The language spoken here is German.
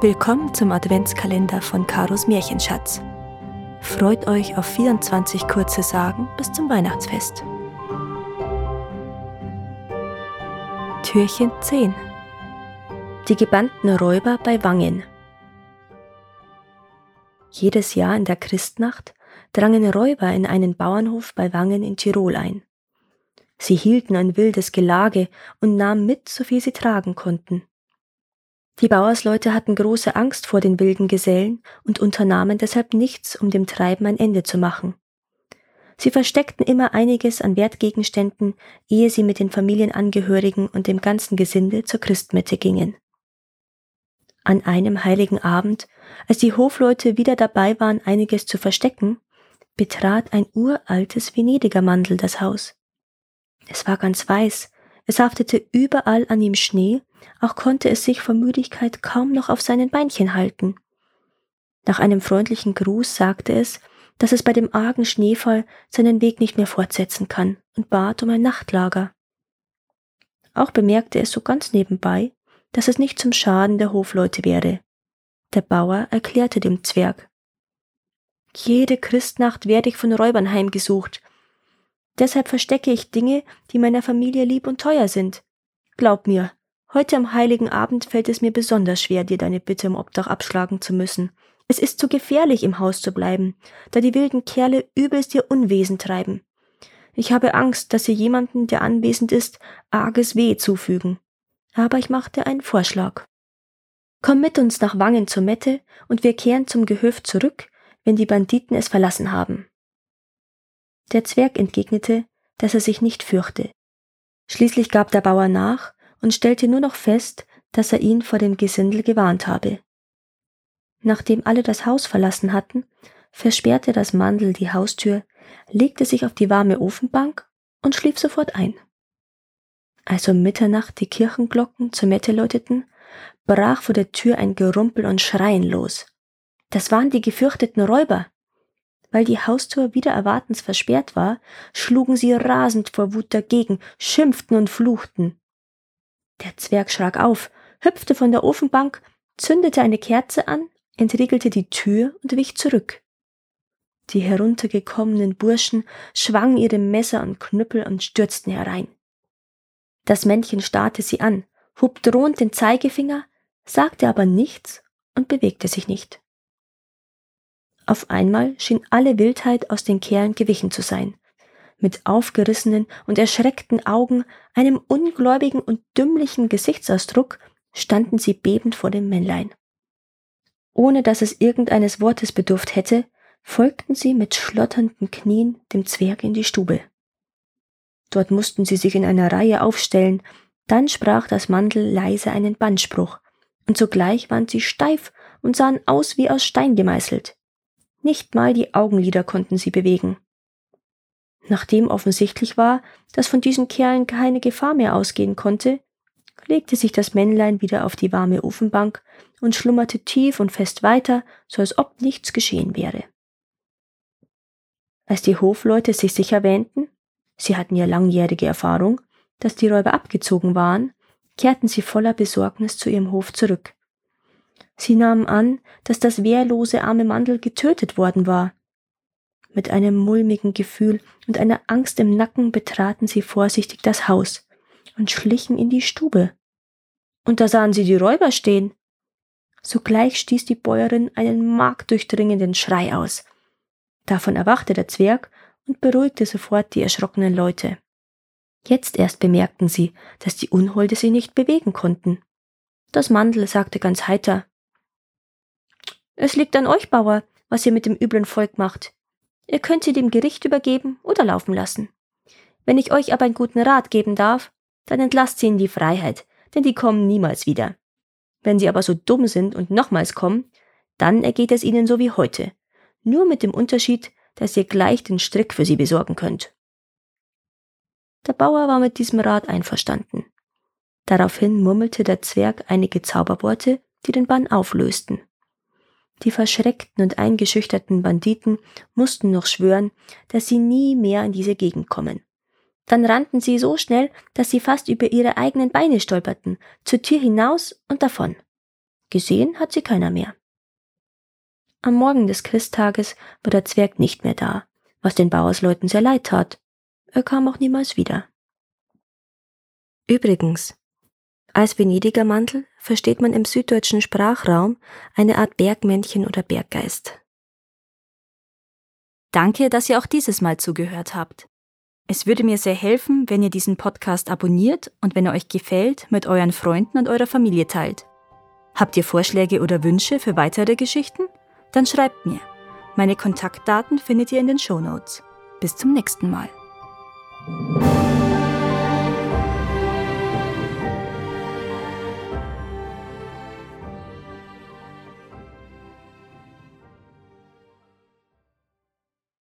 Willkommen zum Adventskalender von Karos Märchenschatz. Freut euch auf 24 kurze Sagen bis zum Weihnachtsfest. Türchen 10 Die gebannten Räuber bei Wangen Jedes Jahr in der Christnacht drangen Räuber in einen Bauernhof bei Wangen in Tirol ein. Sie hielten ein wildes Gelage und nahmen mit, so viel sie tragen konnten. Die Bauersleute hatten große Angst vor den wilden Gesellen und unternahmen deshalb nichts, um dem Treiben ein Ende zu machen. Sie versteckten immer einiges an Wertgegenständen, ehe sie mit den Familienangehörigen und dem ganzen Gesinde zur Christmette gingen. An einem heiligen Abend, als die Hofleute wieder dabei waren, einiges zu verstecken, betrat ein uraltes Venediger Mandel das Haus. Es war ganz weiß, es haftete überall an ihm Schnee, auch konnte es sich vor Müdigkeit kaum noch auf seinen Beinchen halten. Nach einem freundlichen Gruß sagte es, dass es bei dem argen Schneefall seinen Weg nicht mehr fortsetzen kann und bat um ein Nachtlager. Auch bemerkte es so ganz nebenbei, dass es nicht zum Schaden der Hofleute wäre. Der Bauer erklärte dem Zwerg. Jede Christnacht werde ich von Räubern heimgesucht, Deshalb verstecke ich Dinge, die meiner Familie lieb und teuer sind. Glaub mir, heute am heiligen Abend fällt es mir besonders schwer, dir deine Bitte um Obdach abschlagen zu müssen. Es ist zu gefährlich, im Haus zu bleiben, da die wilden Kerle übelst ihr Unwesen treiben. Ich habe Angst, dass sie jemanden, der anwesend ist, arges Weh zufügen. Aber ich machte einen Vorschlag. Komm mit uns nach Wangen zur Mette und wir kehren zum Gehöft zurück, wenn die Banditen es verlassen haben. Der Zwerg entgegnete, dass er sich nicht fürchte. Schließlich gab der Bauer nach und stellte nur noch fest, dass er ihn vor dem Gesindel gewarnt habe. Nachdem alle das Haus verlassen hatten, versperrte das Mandel die Haustür, legte sich auf die warme Ofenbank und schlief sofort ein. Als um Mitternacht die Kirchenglocken zur Mette läuteten, brach vor der Tür ein Gerumpel und Schreien los. Das waren die gefürchteten Räuber. Weil die Haustür wieder erwartens versperrt war, schlugen sie rasend vor Wut dagegen, schimpften und fluchten. Der Zwerg schrak auf, hüpfte von der Ofenbank, zündete eine Kerze an, entriegelte die Tür und wich zurück. Die heruntergekommenen Burschen schwangen ihre Messer und Knüppel und stürzten herein. Das Männchen starrte sie an, hob drohend den Zeigefinger, sagte aber nichts und bewegte sich nicht. Auf einmal schien alle Wildheit aus den Kerlen gewichen zu sein. Mit aufgerissenen und erschreckten Augen, einem ungläubigen und dümmlichen Gesichtsausdruck standen sie bebend vor dem Männlein. Ohne dass es irgendeines Wortes bedurft hätte, folgten sie mit schlotternden Knien dem Zwerg in die Stube. Dort mussten sie sich in einer Reihe aufstellen, dann sprach das Mandel leise einen Bannspruch, und sogleich waren sie steif und sahen aus wie aus Stein gemeißelt. Nicht mal die Augenlider konnten sie bewegen. Nachdem offensichtlich war, dass von diesen Kerlen keine Gefahr mehr ausgehen konnte, legte sich das Männlein wieder auf die warme Ofenbank und schlummerte tief und fest weiter, so als ob nichts geschehen wäre. Als die Hofleute sich sicher wähnten, sie hatten ja langjährige Erfahrung, dass die Räuber abgezogen waren, kehrten sie voller Besorgnis zu ihrem Hof zurück. Sie nahmen an, dass das wehrlose arme Mandel getötet worden war. Mit einem mulmigen Gefühl und einer Angst im Nacken betraten sie vorsichtig das Haus und schlichen in die Stube. Und da sahen sie die Räuber stehen. Sogleich stieß die Bäuerin einen markdurchdringenden Schrei aus. Davon erwachte der Zwerg und beruhigte sofort die erschrockenen Leute. Jetzt erst bemerkten sie, dass die Unholde sie nicht bewegen konnten. Das Mandel sagte ganz heiter es liegt an euch, Bauer, was ihr mit dem üblen Volk macht. Ihr könnt sie dem Gericht übergeben oder laufen lassen. Wenn ich euch aber einen guten Rat geben darf, dann entlasst sie in die Freiheit, denn die kommen niemals wieder. Wenn sie aber so dumm sind und nochmals kommen, dann ergeht es ihnen so wie heute, nur mit dem Unterschied, dass ihr gleich den Strick für sie besorgen könnt. Der Bauer war mit diesem Rat einverstanden. Daraufhin murmelte der Zwerg einige Zauberworte, die den Bann auflösten. Die verschreckten und eingeschüchterten Banditen mussten noch schwören, dass sie nie mehr in diese Gegend kommen. Dann rannten sie so schnell, dass sie fast über ihre eigenen Beine stolperten, zur Tür hinaus und davon. Gesehen hat sie keiner mehr. Am Morgen des Christtages war der Zwerg nicht mehr da, was den Bauersleuten sehr leid tat. Er kam auch niemals wieder. Übrigens, als Venediger Mantel versteht man im süddeutschen Sprachraum eine Art Bergmännchen oder Berggeist. Danke, dass ihr auch dieses Mal zugehört habt. Es würde mir sehr helfen, wenn ihr diesen Podcast abonniert und wenn er euch gefällt, mit euren Freunden und eurer Familie teilt. Habt ihr Vorschläge oder Wünsche für weitere Geschichten? Dann schreibt mir. Meine Kontaktdaten findet ihr in den Show Notes. Bis zum nächsten Mal.